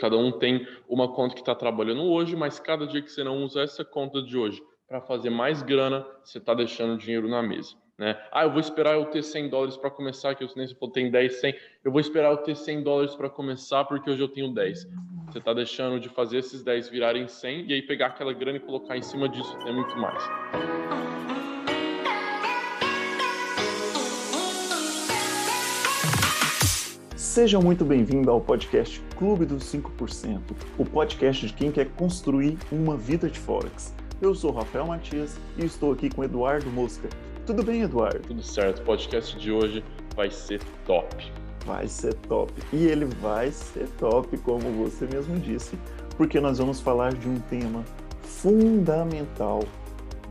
cada um tem uma conta que está trabalhando hoje, mas cada dia que você não usa essa conta de hoje para fazer mais grana, você está deixando dinheiro na mesa. Né? Ah, eu vou esperar eu ter 100 dólares para começar, que eu nem se tem 10, 100. Eu vou esperar eu ter 100 dólares para começar, porque hoje eu tenho 10. Você está deixando de fazer esses 10 virarem 100 e aí pegar aquela grana e colocar em cima disso, tem muito mais. Seja muito bem-vindo ao podcast Clube dos 5%, o podcast de quem quer construir uma vida de Forex. Eu sou Rafael Matias e estou aqui com Eduardo Mosca, tudo bem, Eduardo? Tudo certo. O podcast de hoje vai ser top. Vai ser top. E ele vai ser top, como você mesmo disse, porque nós vamos falar de um tema fundamental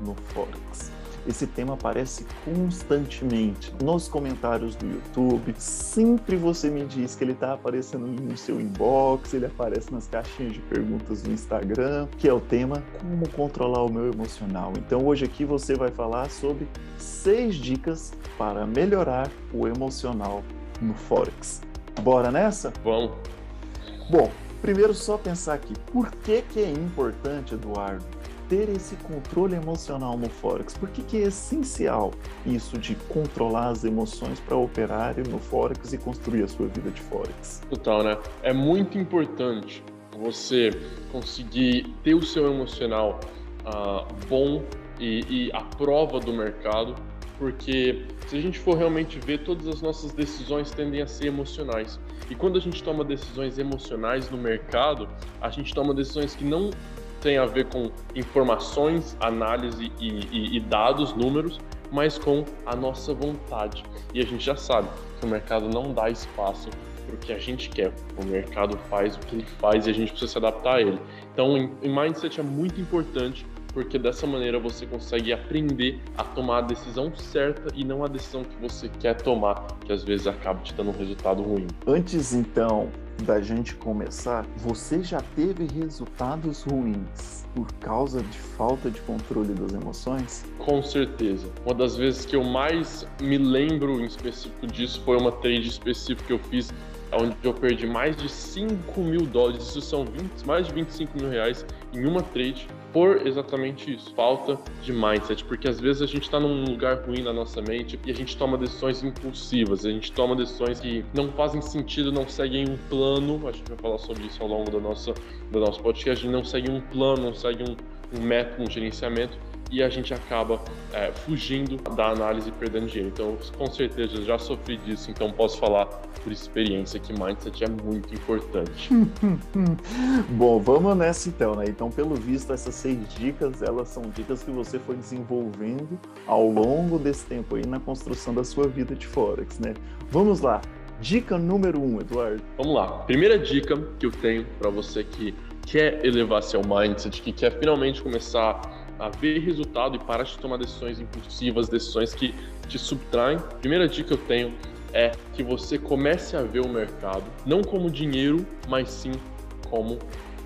no Forex. Esse tema aparece constantemente nos comentários do YouTube. Sempre você me diz que ele está aparecendo no seu inbox, ele aparece nas caixinhas de perguntas do Instagram, que é o tema Como controlar o meu emocional. Então hoje aqui você vai falar sobre seis dicas para melhorar o emocional no Forex. Bora nessa? Vamos. Bom, primeiro só pensar aqui, por que, que é importante, Eduardo, ter esse controle emocional no Forex? Por que, que é essencial isso de controlar as emoções para operar no Forex e construir a sua vida de Forex? Total, né? É muito importante você conseguir ter o seu emocional uh, bom e, e à prova do mercado, porque se a gente for realmente ver, todas as nossas decisões tendem a ser emocionais. E quando a gente toma decisões emocionais no mercado, a gente toma decisões que não tem a ver com informações, análise e, e, e dados, números, mas com a nossa vontade. E a gente já sabe que o mercado não dá espaço para o que a gente quer. O mercado faz o que ele faz e a gente precisa se adaptar a ele. Então, em mindset é muito importante porque dessa maneira você consegue aprender a tomar a decisão certa e não a decisão que você quer tomar, que às vezes acaba te dando um resultado ruim. Antes então da gente começar, você já teve resultados ruins por causa de falta de controle das emoções? Com certeza. Uma das vezes que eu mais me lembro em específico disso foi uma trade específica que eu fiz onde eu perdi mais de 5 mil dólares, isso são 20, mais de 25 mil reais em uma trade por exatamente isso, falta de mindset, porque às vezes a gente está num lugar ruim na nossa mente e a gente toma decisões impulsivas, a gente toma decisões que não fazem sentido, não seguem um plano, a gente vai falar sobre isso ao longo da nossa, do nosso podcast, não segue um plano, não segue um, um método, um gerenciamento, e a gente acaba é, fugindo da análise e perdendo dinheiro. Então, com certeza, já sofri disso, então posso falar por experiência que mindset é muito importante. Bom, vamos nessa então, né? Então, pelo visto, essas seis dicas, elas são dicas que você foi desenvolvendo ao longo desse tempo aí na construção da sua vida de Forex, né? Vamos lá. Dica número um, Eduardo. Vamos lá. Primeira dica que eu tenho para você que quer elevar seu mindset, que quer finalmente começar a ver resultado e parar de tomar decisões impulsivas, decisões que te subtraem. Primeira dica que eu tenho é que você comece a ver o mercado não como dinheiro, mas sim como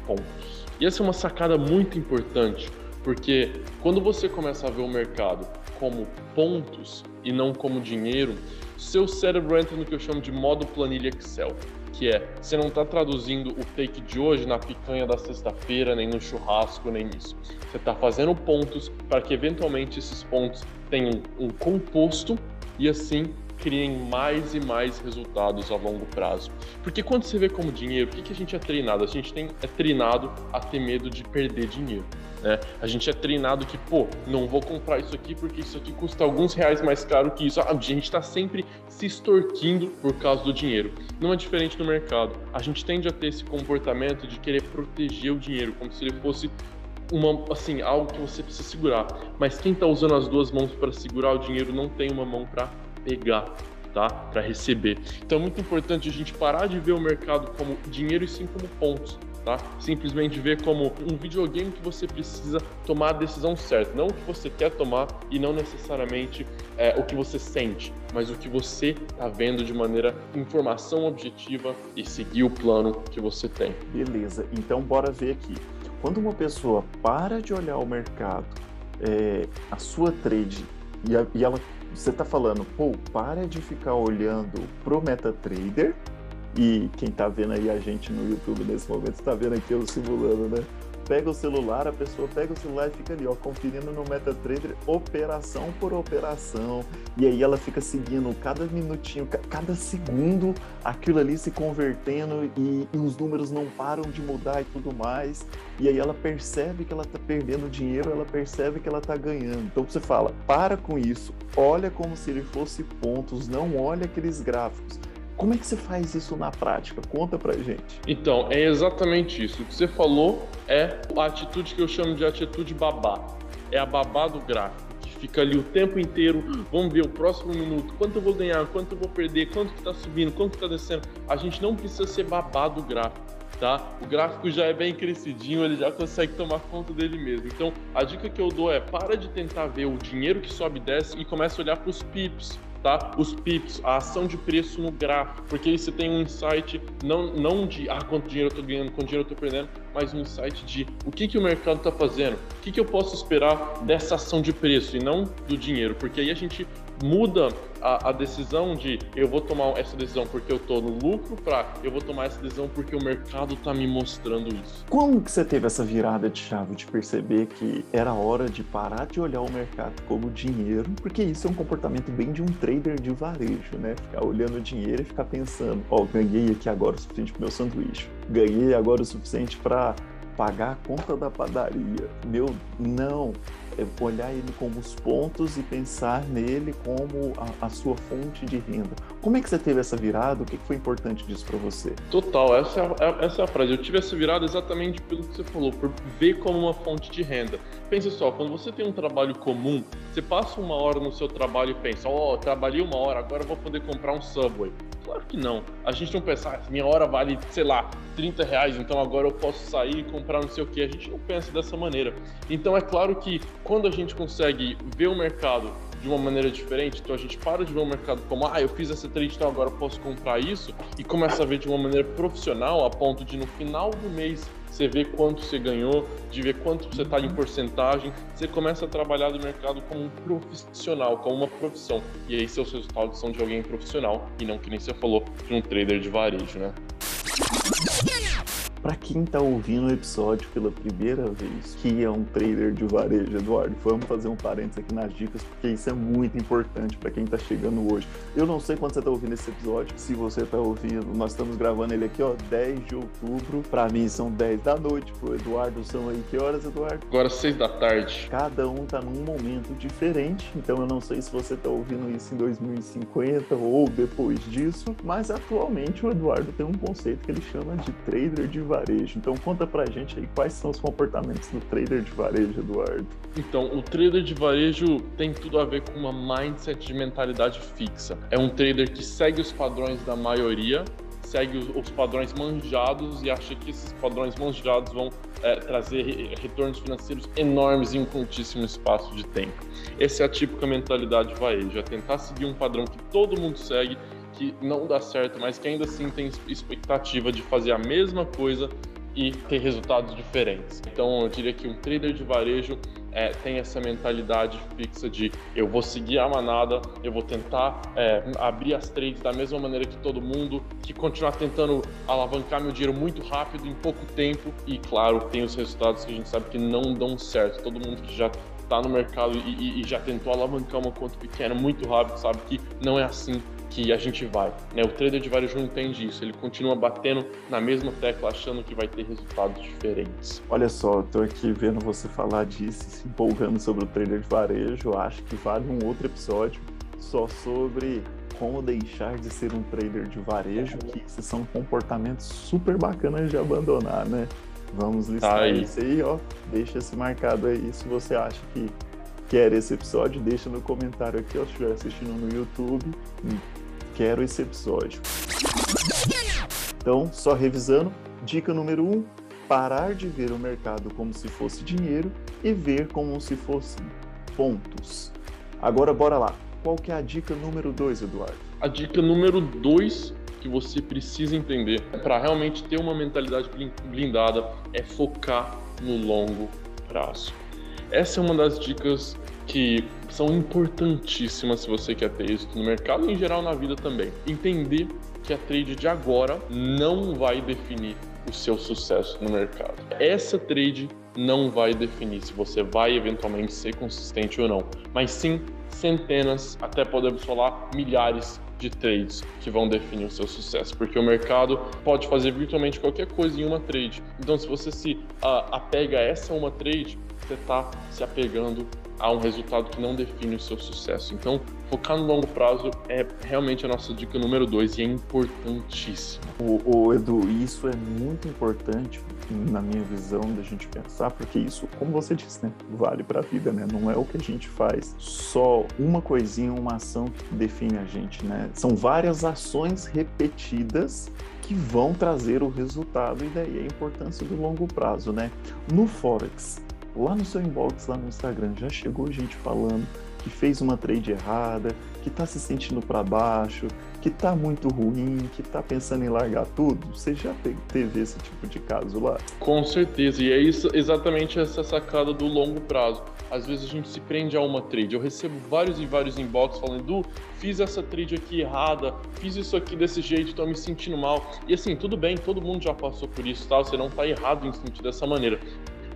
pontos. E essa é uma sacada muito importante, porque quando você começa a ver o mercado como pontos e não como dinheiro, seu cérebro entra no que eu chamo de modo planilha Excel que é você não está traduzindo o take de hoje na picanha da sexta-feira, nem no churrasco, nem nisso. Você está fazendo pontos para que eventualmente esses pontos tenham um composto e assim criem mais e mais resultados a longo prazo. Porque quando você vê como dinheiro, o que, a gente é treinado? A gente tem, é treinado a ter medo de perder dinheiro. Né? A gente é treinado que, pô, não vou comprar isso aqui porque isso aqui custa alguns reais mais caro que isso. A gente está sempre se extorquindo por causa do dinheiro. Não é diferente no mercado. A gente tende a ter esse comportamento de querer proteger o dinheiro, como se ele fosse uma, assim, algo que você precisa segurar. Mas quem está usando as duas mãos para segurar o dinheiro não tem uma mão para pegar, tá? Para receber. Então é muito importante a gente parar de ver o mercado como dinheiro e sim como pontos. Tá? Simplesmente ver como um videogame que você precisa tomar a decisão certa, não o que você quer tomar e não necessariamente é, o que você sente, mas o que você está vendo de maneira informação objetiva e seguir o plano que você tem. Beleza, então bora ver aqui. Quando uma pessoa para de olhar o mercado, é, a sua trade e, a, e ela você está falando, pô, para de ficar olhando pro MetaTrader E quem está vendo aí a gente no YouTube nesse momento está vendo aqui eu simulando, né? Pega o celular, a pessoa pega o celular e fica ali, ó, conferindo no MetaTrader operação por operação. E aí ela fica seguindo cada minutinho, cada segundo, aquilo ali se convertendo e, e os números não param de mudar e tudo mais. E aí ela percebe que ela tá perdendo dinheiro, ela percebe que ela tá ganhando. Então você fala, para com isso, olha como se ele fosse pontos, não olha aqueles gráficos. Como é que você faz isso na prática? Conta pra gente. Então, é exatamente isso. O que você falou é a atitude que eu chamo de atitude babá. É a babá do gráfico, fica ali o tempo inteiro. Vamos ver o próximo minuto, quanto eu vou ganhar, quanto eu vou perder, quanto que tá subindo, quanto que tá descendo. A gente não precisa ser babá do gráfico. Tá? O gráfico já é bem crescidinho, ele já consegue tomar conta dele mesmo. Então, a dica que eu dou é para de tentar ver o dinheiro que sobe e desce e comece a olhar para os pips, tá? Os pips, a ação de preço no gráfico, porque aí você tem um insight não, não de ah, quanto dinheiro eu tô ganhando, quanto dinheiro eu tô perdendo, mas um insight de o que, que o mercado está fazendo, o que, que eu posso esperar dessa ação de preço e não do dinheiro, porque aí a gente muda a, a, decisão de eu vou tomar essa decisão porque eu estou no lucro para eu vou tomar essa decisão porque o mercado está me mostrando isso. Como que você teve essa virada de chave de perceber que era hora de parar de olhar o mercado como dinheiro, porque isso é um comportamento bem de um trader de varejo, né? Ficar olhando o dinheiro e ficar pensando, ó, oh, ganhei aqui agora o suficiente para meu sanduíche, ganhei agora o suficiente para pagar a conta da padaria. Meu, não. É olhar ele como os pontos e pensar nele como a, a, sua fonte de renda. Como é que você teve essa virada? O que foi importante disso para você? Total, essa é, a, essa é a frase. Eu tive essa virada exatamente pelo que você falou, por ver como uma fonte de renda. Pense só, quando você tem um trabalho comum, você passa uma hora no seu trabalho e pensa, ó, oh, trabalhei uma hora, agora vou poder comprar um Subway. Claro que não. A gente não pensa, ah, minha hora vale, sei lá, 30 reais, então agora eu posso sair e comprar não sei o que. A gente não pensa dessa maneira. Então é claro que quando a gente consegue ver o mercado de uma maneira diferente, então a gente para de ver o mercado como, ah, eu fiz essa trade, então agora eu posso comprar isso, e começa a ver de uma maneira profissional, a ponto de no final do mês você vê quanto você ganhou, de ver quanto você está em porcentagem, você começa a trabalhar do mercado como um profissional, como uma profissão. E aí seus resultados são de alguém profissional e não que nem você falou de um trader de varejo, né? Para quem está ouvindo o episódio pela primeira vez, que é um trader de varejo, Eduardo, vamos fazer um parênteses aqui nas dicas, porque isso é muito importante para quem está chegando hoje. Eu não sei quando você está ouvindo esse episódio, se você está ouvindo, nós estamos gravando ele aqui, ó, 10 de outubro. Para mim são 10 da noite, pro Eduardo são aí que horas, Eduardo? Agora 6 da tarde. Cada um está num momento diferente, então eu não sei se você está ouvindo isso em 2050 ou depois disso, mas atualmente o Eduardo tem um conceito que ele chama de trader de varejo. Então conta pra gente aí quais são os comportamentos do trader de varejo, Eduardo. Então, o trader de varejo tem tudo a ver com uma mindset de mentalidade fixa. É um trader que segue os padrões da maioria, segue os, os padrões manjados e acha que esses padrões manjados vão é, trazer retornos financeiros enormes em um curtíssimo espaço de tempo. Essa é a típica mentalidade varejo, é tentar seguir um padrão que todo mundo segue que não dá certo, mas que ainda assim tem expectativa de fazer a mesma coisa e ter resultados diferentes. Então, eu diria que um trader de varejo é, tem essa mentalidade fixa de eu vou seguir a manada, eu vou tentar é, abrir as trades da mesma maneira que todo mundo, que continuar tentando alavancar meu dinheiro muito rápido em pouco tempo e, claro, tem os resultados que a gente sabe que não dão certo. Todo mundo que já está no mercado e, e, já tentou alavancar uma conta pequena muito rápido sabe que não é assim que a gente vai. Né? O trader de varejo não entende isso, ele continua batendo na mesma tecla, achando que vai ter resultados diferentes. Olha só, eu tô aqui vendo você falar disso, se empolgando sobre o trader de varejo, acho que vale um outro episódio só sobre como deixar de ser um trader de varejo, que esses são comportamentos super bacanas de abandonar, né? Vamos listar tá isso aí, ó. Deixa esse marcado aí se você acha que quer esse episódio, deixa no comentário aqui, ó, se estiver assistindo no YouTube quero esse episódio. Então, só revisando, dica número 1, um, parar de ver o mercado como se fosse dinheiro e ver como se fossem pontos. Agora bora lá. Qual que é a dica número 2, Eduardo? A dica número 2 que você precisa entender para realmente ter uma mentalidade blindada é focar no longo prazo. Essa é uma das dicas que são importantíssimas se você quer ter êxito no mercado e em geral na vida também. Entender que a trade de agora não vai definir o seu sucesso no mercado. Essa trade não vai definir se você vai eventualmente ser consistente ou não, mas sim centenas, até podemos falar milhares de trades que vão definir o seu sucesso, porque o mercado pode fazer virtualmente qualquer coisa em uma trade. Então, se você se uh, apega a essa uma trade, você está se apegando a um resultado que não define o seu sucesso. Então, focar no longo prazo é realmente a nossa dica número dois e é importantíssimo. O, o Edu, isso é muito importante na minha visão da gente pensar, porque isso, como você disse, né, vale para a vida, né? Não é o que a gente faz só uma coisinha, uma ação que define a gente, né? São várias ações repetidas que vão trazer o resultado e daí a importância do longo prazo, né? No Forex, lá no seu inbox, lá no Instagram, já chegou gente falando que fez uma trade errada, que está se sentindo para baixo, que está muito ruim, que está pensando em largar tudo? Você já teve esse tipo de caso lá? Com certeza, e é isso exatamente essa sacada do longo prazo. Às vezes a gente se prende a uma trade. Eu recebo vários e vários inbox falando, Du, fiz essa trade aqui errada, fiz isso aqui desse jeito, estou me sentindo mal. E assim, tudo bem, todo mundo já passou por isso, tá? Você não está errado em sentir dessa maneira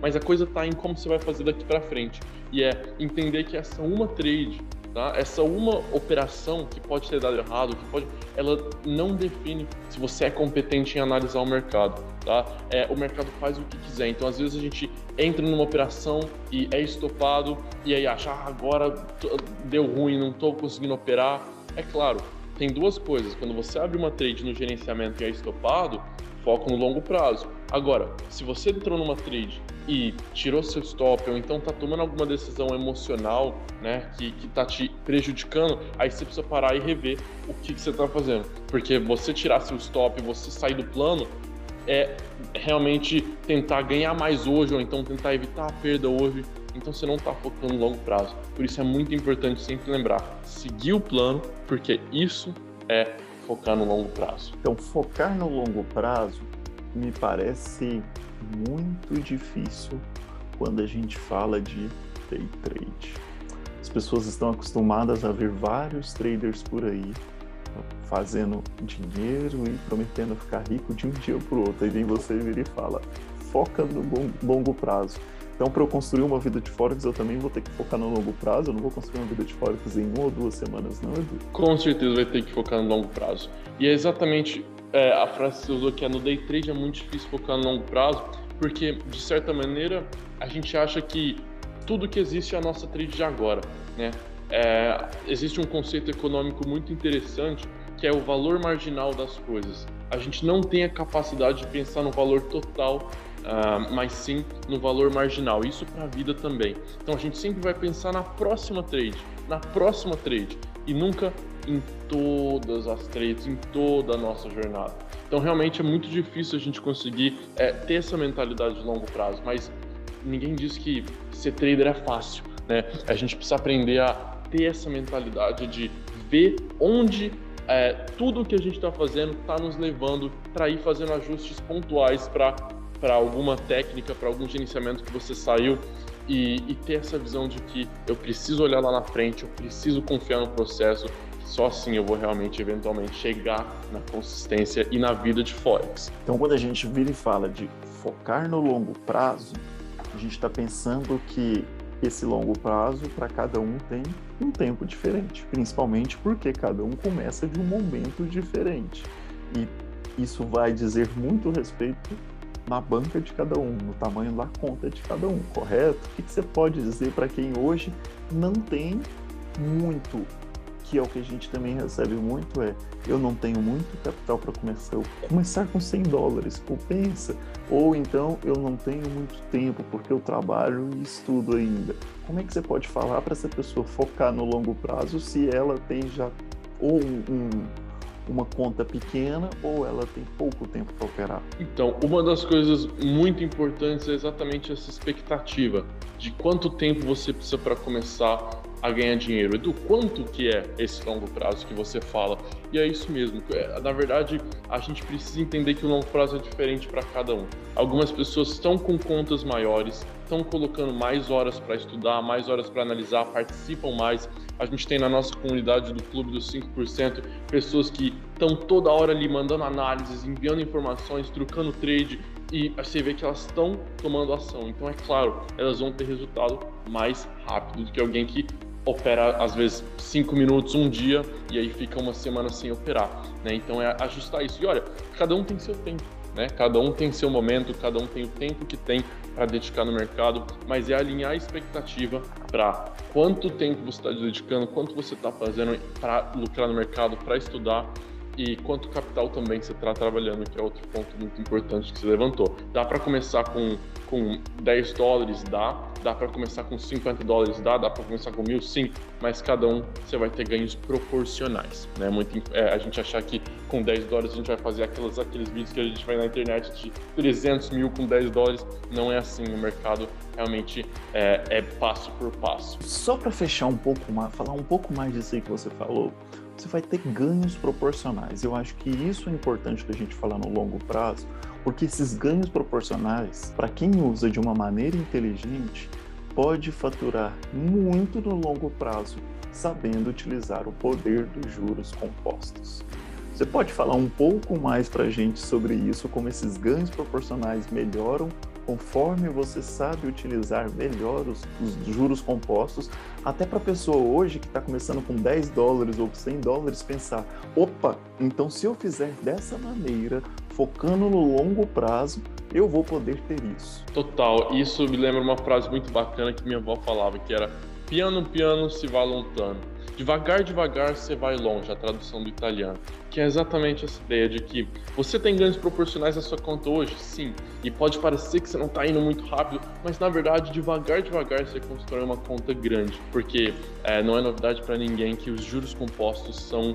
mas a coisa está em como você vai fazer daqui para frente. E é entender que essa uma trade, tá? essa uma operação que pode ter dado errado, que pode, ela não define se você é competente em analisar o mercado. Tá? É, o mercado faz o que quiser. Então, às vezes, a gente entra numa operação e é estopado, e aí acha, ah, agora deu ruim, não estou conseguindo operar. É claro, tem duas coisas. Quando você abre uma trade no gerenciamento e é estopado, foco no longo prazo. Agora, se você entrou numa trade e tirou seu stop, ou então tá tomando alguma decisão emocional, né, que, que tá te prejudicando, aí você precisa parar e rever o que, que você tá fazendo. Porque você tirar seu stop, você sair do plano, é realmente tentar ganhar mais hoje, ou então tentar evitar a perda hoje. Então você não está focando no longo prazo. Por isso é muito importante sempre lembrar: seguir o plano, porque isso é focar no longo prazo. Então, focar no longo prazo me parece muito difícil quando a gente fala de day trade. As pessoas estão acostumadas a ver vários traders por aí fazendo dinheiro e prometendo ficar rico de um dia para o outro. Aí vem você vir e fala: foca no longo prazo. Então, para eu construir uma vida de Forex, eu também vou ter que focar no longo prazo. Eu não vou construir uma vida de Forex em uma ou duas semanas, não, Edu? Com certeza vai ter que focar no longo prazo. E é exatamente é, a frase que você usou que é no day trade é muito difícil focar no longo prazo, porque de certa maneira a gente acha que tudo que existe é a nossa trade de agora, né? É, existe um conceito econômico muito interessante que é o valor marginal das coisas. A gente não tem a capacidade de pensar no valor total, uh, mas sim no valor marginal. Isso para a vida também. Então a gente sempre vai pensar na próxima trade, na próxima trade e nunca em todas as trades, em toda a nossa jornada. Então, realmente é muito difícil a gente conseguir é, ter essa mentalidade de longo prazo, mas ninguém diz que ser trader é fácil, né? A gente precisa aprender a ter essa mentalidade de ver onde é, tudo que a gente está fazendo está nos levando para ir fazendo ajustes pontuais para alguma técnica, para algum gerenciamento que você saiu e, e, ter essa visão de que eu preciso olhar lá na frente, eu preciso confiar no processo, só assim eu vou realmente, eventualmente, chegar na consistência e na vida de Forex. Então, quando a gente vira e fala de focar no longo prazo, a gente está pensando que esse longo prazo, para cada um, tem um tempo diferente, principalmente porque cada um começa de um momento diferente. E isso vai dizer muito respeito na banca de cada um, no tamanho da conta de cada um, correto? O que você pode dizer para quem hoje não tem muito que é o que a gente também recebe muito, é eu não tenho muito capital para começar, eu começar com 100 dólares, pô, pensa. Ou então eu não tenho muito tempo porque eu trabalho e estudo ainda. Como é que você pode falar para essa pessoa focar no longo prazo se ela tem já ou um uma conta pequena ou ela tem pouco tempo para operar? Então, uma das coisas muito importantes é exatamente essa expectativa de quanto tempo você precisa para começar a ganhar dinheiro. Edu, quanto que é esse longo prazo que você fala? E é isso mesmo. É, na verdade, a gente precisa entender que o longo prazo é diferente para cada um. Algumas pessoas estão com contas maiores, estão colocando mais horas para estudar, mais horas para analisar, participam mais A gente tem na nossa comunidade do Clube dos 5% pessoas que estão toda hora ali mandando análises, enviando informações, trocando trade e você vê que elas estão tomando ação. Então, é claro, elas vão ter resultado mais rápido do que alguém que opera às vezes cinco minutos, um dia e aí fica uma semana sem operar. Né? Então, é ajustar isso. E olha, cada um tem seu tempo. Né? Cada um tem seu momento, cada um tem o tempo que tem para dedicar no mercado, mas é alinhar a expectativa para quanto tempo você está dedicando, quanto você está fazendo para lucrar no mercado, para estudar e quanto capital também você está trabalhando, que é outro ponto muito importante que você levantou. Dá para começar com, com 10 dólares? Dá. Dá para começar com 50 dólares? Dá. Dá para começar com mil? Sim. Mas cada um você vai ter ganhos proporcionais. Né? Muito, é, a gente achar que com 10 dólares a gente vai fazer aquelas, aqueles vídeos que a gente vai na internet de 300 mil com 10 dólares. Não é assim. O mercado realmente é, é passo por passo. Só para fechar um pouco mais, falar um pouco mais disso aí que você falou você vai ter ganhos proporcionais. Eu acho que isso é importante da gente falar no longo prazo, porque esses ganhos proporcionais, para quem usa de uma maneira inteligente, pode faturar muito no longo prazo, sabendo utilizar o poder dos juros compostos. Você pode falar um pouco mais para a gente sobre isso, como esses ganhos proporcionais melhoram conforme você sabe utilizar melhor os, os juros compostos, até para a pessoa hoje que está começando com 10 dólares ou 100 dólares pensar: opa, então se eu fizer dessa maneira, focando no longo prazo, eu vou poder ter isso. Total, isso me lembra uma frase muito bacana que minha avó falava, que era piano, piano se vai lontano. Devagar, devagar você vai longe, a tradução do italiano. Que é exatamente essa ideia de que você tem ganhos proporcionais na sua conta hoje, sim, e pode parecer que você não está indo muito rápido, mas na verdade, devagar, devagar você constrói uma conta grande, porque é, não é novidade para ninguém que os juros compostos são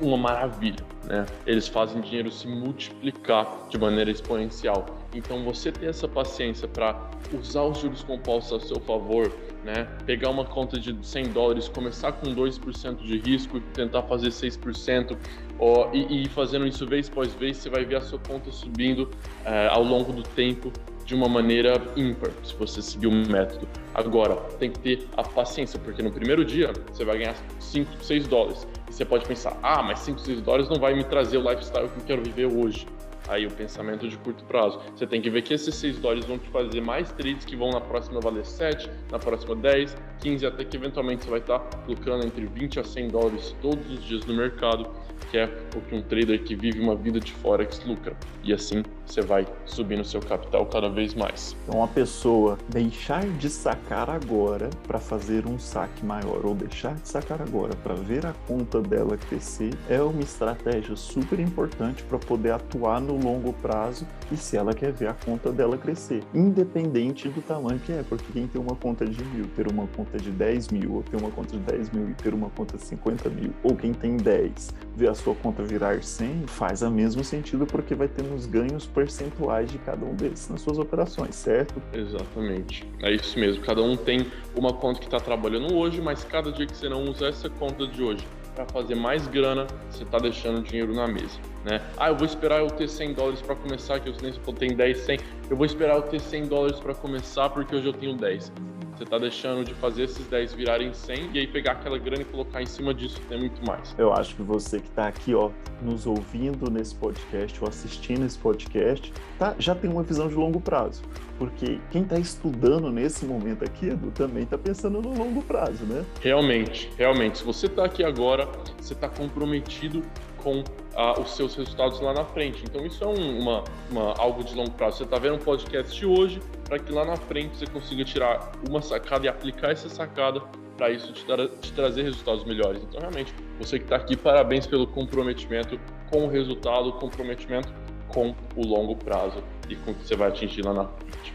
uma maravilha, né? Eles fazem dinheiro se multiplicar de maneira exponencial. Então, você ter essa paciência para usar os juros compostos a seu favor, né? Pegar uma conta de 100 dólares, começar com 2% de risco e tentar fazer 6%, ó, e, e fazendo isso vez após vez, você vai ver a sua conta subindo é, ao longo do tempo de uma maneira ímpar, se você seguir o método. Agora, tem que ter a paciência, porque no primeiro dia você vai ganhar 5, 6 dólares. E você pode pensar, ah, mas 5, 6 dólares não vai me trazer o lifestyle que eu quero viver hoje aí o pensamento de curto prazo. Você tem que ver que esses 6 dólares vão te fazer mais trades que vão na próxima valer 7, na próxima 10, 15, até que eventualmente você vai estar lucrando entre 20 a 100 dólares todos os dias no mercado, que é o que um trader que vive uma vida de forex lucra. E assim você vai subindo seu capital cada vez mais. Então, a pessoa deixar de sacar agora para fazer um saque maior ou deixar de sacar agora para ver a conta dela crescer é uma estratégia super importante para poder atuar no longo prazo e se ela quer ver a conta dela crescer, independente do tamanho que é, porque quem tem uma conta de mil, ter uma conta de 10 mil, ou ter uma conta de 10 mil e ter uma conta de 50 mil, ou quem tem 10, ver a sua conta virar 100, faz o mesmo sentido porque vai ter nos ganhos percentuais de cada um desses nas suas operações, certo? Exatamente. É isso mesmo. Cada um tem uma conta que está trabalhando hoje, mas cada dia que você não usa essa conta de hoje para fazer mais grana, você está deixando dinheiro na mesa, né? Ah, eu vou esperar eu ter 100 dólares para começar, que eu tem 10, 100. Eu vou esperar eu ter 100 dólares para começar porque hoje eu tenho 10. Você está deixando de fazer esses 10 virarem 100 e aí pegar aquela grana e colocar em cima disso tem muito mais. Eu acho que você que está aqui, ó, nos ouvindo nesse podcast ou assistindo esse podcast, tá, já tem uma visão de longo prazo. Porque quem está estudando nesse momento aqui, Edu, também está pensando no longo prazo, né? Realmente, realmente. Se você está aqui agora, você está comprometido com ah, os seus resultados lá na frente. Então isso é um, uma, uma, algo de longo prazo. Você está vendo um podcast hoje para que lá na frente você consiga tirar uma sacada e aplicar essa sacada para isso te, dar, te, trazer resultados melhores. Então realmente, você que está aqui, parabéns pelo comprometimento com o resultado, comprometimento com o longo prazo e com o que você vai atingir lá na frente.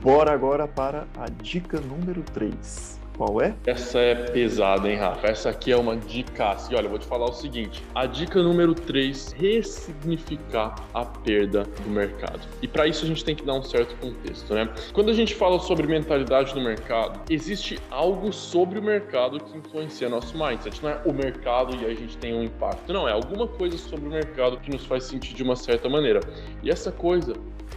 Bora agora para a dica número 3. Qual é? Essa é pesada, hein, Rafa? Essa aqui é uma dica. E olha, eu vou te falar o seguinte: a dica número 3, ressignificar a perda do mercado. E para isso a gente tem que dar um certo contexto, né? Quando a gente fala sobre mentalidade no mercado, existe algo sobre o mercado que influencia nosso mindset. Não é o mercado e aí a gente tem um impacto. Não, é alguma coisa sobre o mercado que nos faz sentir de uma certa maneira. E essa coisa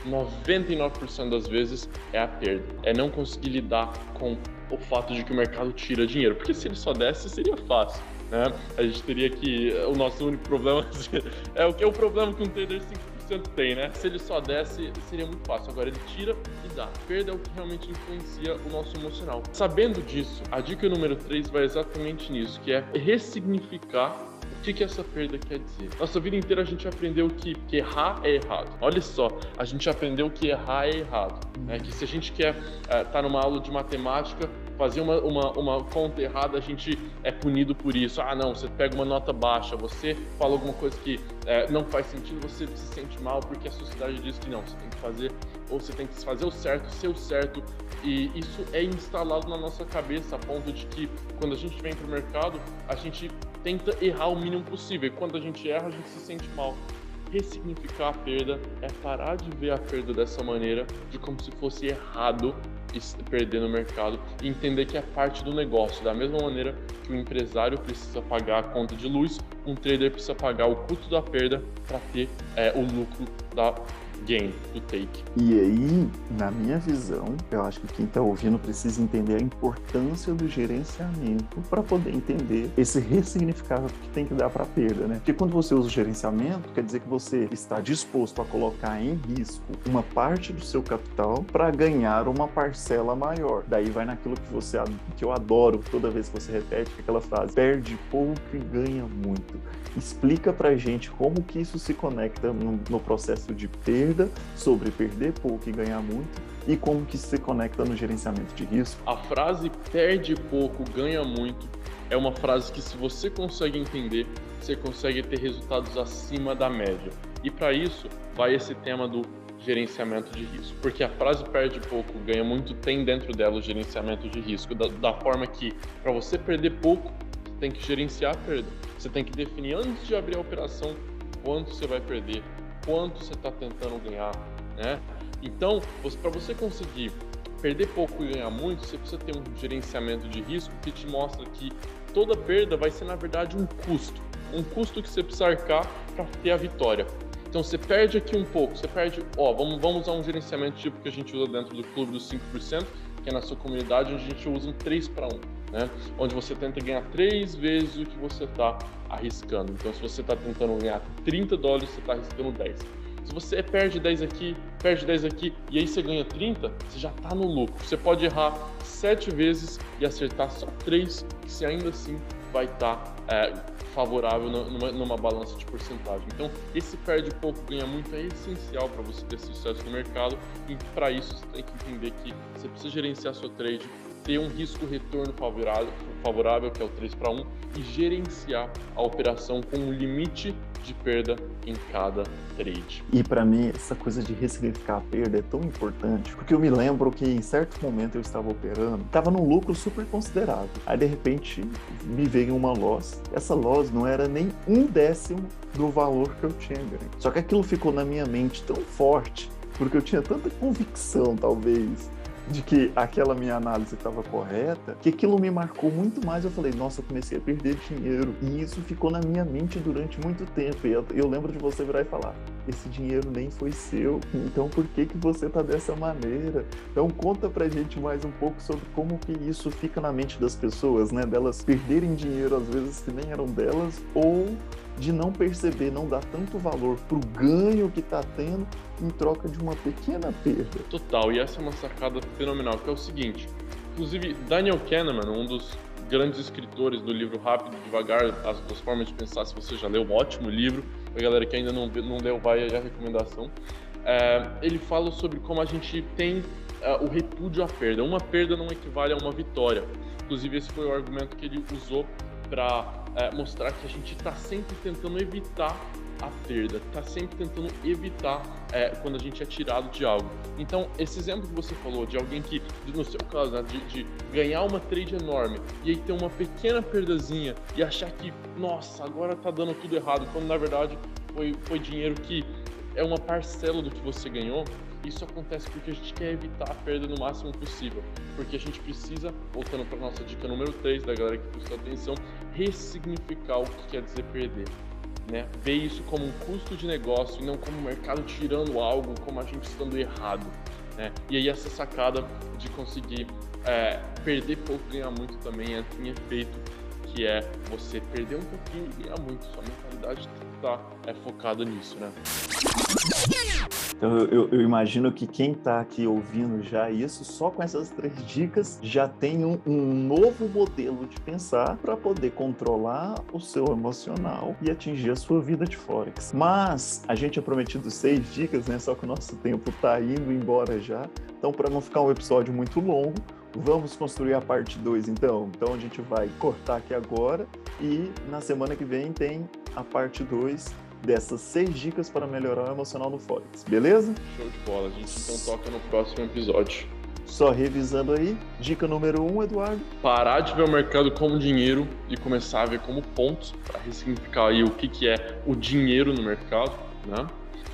99% das vezes é a perda. É não conseguir lidar com o fato de que o mercado tira dinheiro. Porque se ele só desse, seria fácil. Né? A gente teria que. O nosso único problema é o que é o problema que um trader 5% tem, né? Se ele só desse, seria muito fácil. Agora ele tira e dá. Perda é o que realmente influencia o nosso emocional. Sabendo disso, a dica número 3 vai exatamente nisso, que é ressignificar que, que essa perda quer dizer? Nossa vida inteira a gente aprendeu que, que errar é errado. Olha só, a gente aprendeu que errar é errado. Né? Que se a gente quer estar uh, tá numa aula de matemática, fazer uma, uma, uma conta errada, a gente é punido por isso. Ah, não, você pega uma nota baixa, você fala alguma coisa que é, não faz sentido, você se sente mal porque a sociedade diz que não, você tem que fazer, ou você tem que fazer o certo, ser o certo. E isso é instalado na nossa cabeça a ponto de que quando a gente vem para o mercado, a gente tenta errar o mínimo possível. E quando a gente erra, a gente se sente mal ressignificar a perda é parar de ver a perda dessa maneira, de como se fosse errado perder no mercado e entender que é parte do negócio. Da mesma maneira que o empresário precisa pagar a conta de luz, um trader precisa pagar o custo da perda para ter é, o lucro da gain, do take. E aí, na minha visão, eu acho que quem está ouvindo precisa entender a importância do gerenciamento para poder entender esse ressignificado que tem que dar para a perda, né? Porque quando você usa o gerenciamento, quer dizer que você está disposto a colocar em risco uma parte do seu capital para ganhar uma parcela maior. Daí vai naquilo que você que eu adoro toda vez que você repete aquela frase: perde pouco e ganha muito. Explica pra gente como que isso se conecta no, no processo de perda, sobre perder pouco e ganhar muito, e como que isso se conecta no gerenciamento de risco. A frase perde pouco, ganha muito é uma frase que se você consegue entender, você consegue ter resultados acima da média. E para isso vai esse tema do gerenciamento de risco, porque a frase perde pouco, ganha muito tem dentro dela o gerenciamento de risco, da, da forma que para você perder pouco, você tem que gerenciar a perda. Você tem que definir antes de abrir a operação quanto você vai perder, quanto você está tentando ganhar, né? Então, para você conseguir perder pouco e ganhar muito, você precisa ter um gerenciamento de risco que te mostra que toda perda vai ser na verdade um custo, um custo que você precisa arcar para ter a vitória. Então você perde aqui um pouco, você perde, ó, vamos, vamos usar um gerenciamento tipo que a gente usa dentro do clube dos 5%, que é na sua comunidade, onde a gente usa um 3 para 1 né? Onde você tenta ganhar três vezes o que você está arriscando. Então, se você está tentando ganhar 30 dólares, você está arriscando 10. Se você perde 10 aqui, perde 10 aqui e aí você ganha 30, você já está no lucro. Você pode errar 7 vezes e acertar só 3, que você ainda assim vai estar tá, é, favorável numa, numa, balança de porcentagem. Então, esse perde pouco, ganha muito é essencial para você ter sucesso no mercado e para isso você tem que entender que você precisa gerenciar seu trade, ter um risco-retorno favorável, favorável, que é o 3 para 1, e gerenciar a operação com um limite de perda em cada trade. E para mim, essa coisa de ressignificar a perda é tão importante, porque eu me lembro que em certo momento eu estava operando, estava num lucro super considerável. Aí de repente me veio uma loss. Essa loss não era nem um décimo do valor que eu tinha ganho. Só que aquilo ficou na minha mente tão forte, porque eu tinha tanta convicção, talvez, de que aquela minha análise estava correta, que aquilo me marcou muito mais. Eu falei, nossa, eu comecei a perder dinheiro. E isso ficou na minha mente durante muito tempo. E eu, eu lembro de você virar e falar: esse dinheiro nem foi seu, então por que, que você tá dessa maneira? Então conta pra gente mais um pouco sobre como que isso fica na mente das pessoas, né? Delas perderem dinheiro às vezes que nem eram delas, ou de não perceber, não dar tanto valor pro ganho que tá tendo em troca de uma pequena perda. Total, e essa é uma sacada fenomenal, que é o seguinte, inclusive Daniel Kahneman, um dos grandes escritores do livro Rápido e Devagar, As Duas Formas de Pensar, se você já leu, um ótimo livro, a galera que ainda não, não leu, vai a recomendação. É, ele fala sobre como a gente tem é, o repúdio à perda. Uma perda não equivale a uma vitória. Inclusive, esse foi o argumento que ele usou para é, mostrar que a gente está sempre tentando evitar a perda, está sempre tentando evitar é, quando a gente é tirado de algo. Então, esse exemplo que você falou de alguém que, no seu caso, né, de, de, ganhar uma trade enorme e aí ter uma pequena perdazinha e achar que, nossa, agora tá dando tudo errado, quando na verdade foi, foi dinheiro que é uma parcela do que você ganhou, isso acontece porque a gente quer evitar a perda no máximo possível. Porque a gente precisa, voltando para nossa dica número 3 da galera que prestou atenção, ressignificar o que quer dizer perder. né? Ver isso como um custo de negócio e não como o mercado tirando algo, como a gente estando errado. Né? E aí essa sacada de conseguir é, perder pouco ganhar muito também é em efeito que é você perder um pouquinho e ganhar muito. Sua mentalidade está é, focada nisso, né? Então eu, eu, imagino que quem está aqui ouvindo já isso, só com essas três dicas, já tem um, um novo modelo de pensar para poder controlar o seu emocional e atingir a sua vida de Forex. Mas a gente é prometido seis dicas, né? Só que o nosso tempo está indo embora já. Então, para não ficar um episódio muito longo, Vamos construir a parte 2 então. Então a gente vai cortar aqui agora e na semana que vem tem a parte 2 dessas seis dicas para melhorar o emocional no Forex, beleza? Show de bola, a gente então toca no próximo episódio. Só revisando aí, dica número 1, um, Eduardo. Parar de ver o mercado como dinheiro e começar a ver como pontos, para ressignificar aí o que, que é o dinheiro no mercado, né?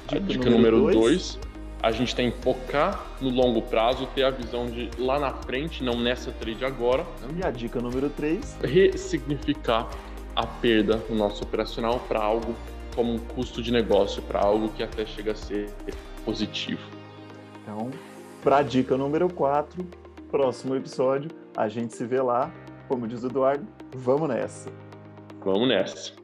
Dica, dica número 2, a gente tem que focar no longo prazo, ter a visão de lá na frente, não nessa trade agora. Né? E a dica número 3? Ressignificar a perda no nosso operacional para algo como um custo de negócio, para algo que até chega a ser positivo. Então, para a dica número 4, próximo episódio, a gente se vê lá. Como diz o Eduardo, vamos nessa. Vamos nessa.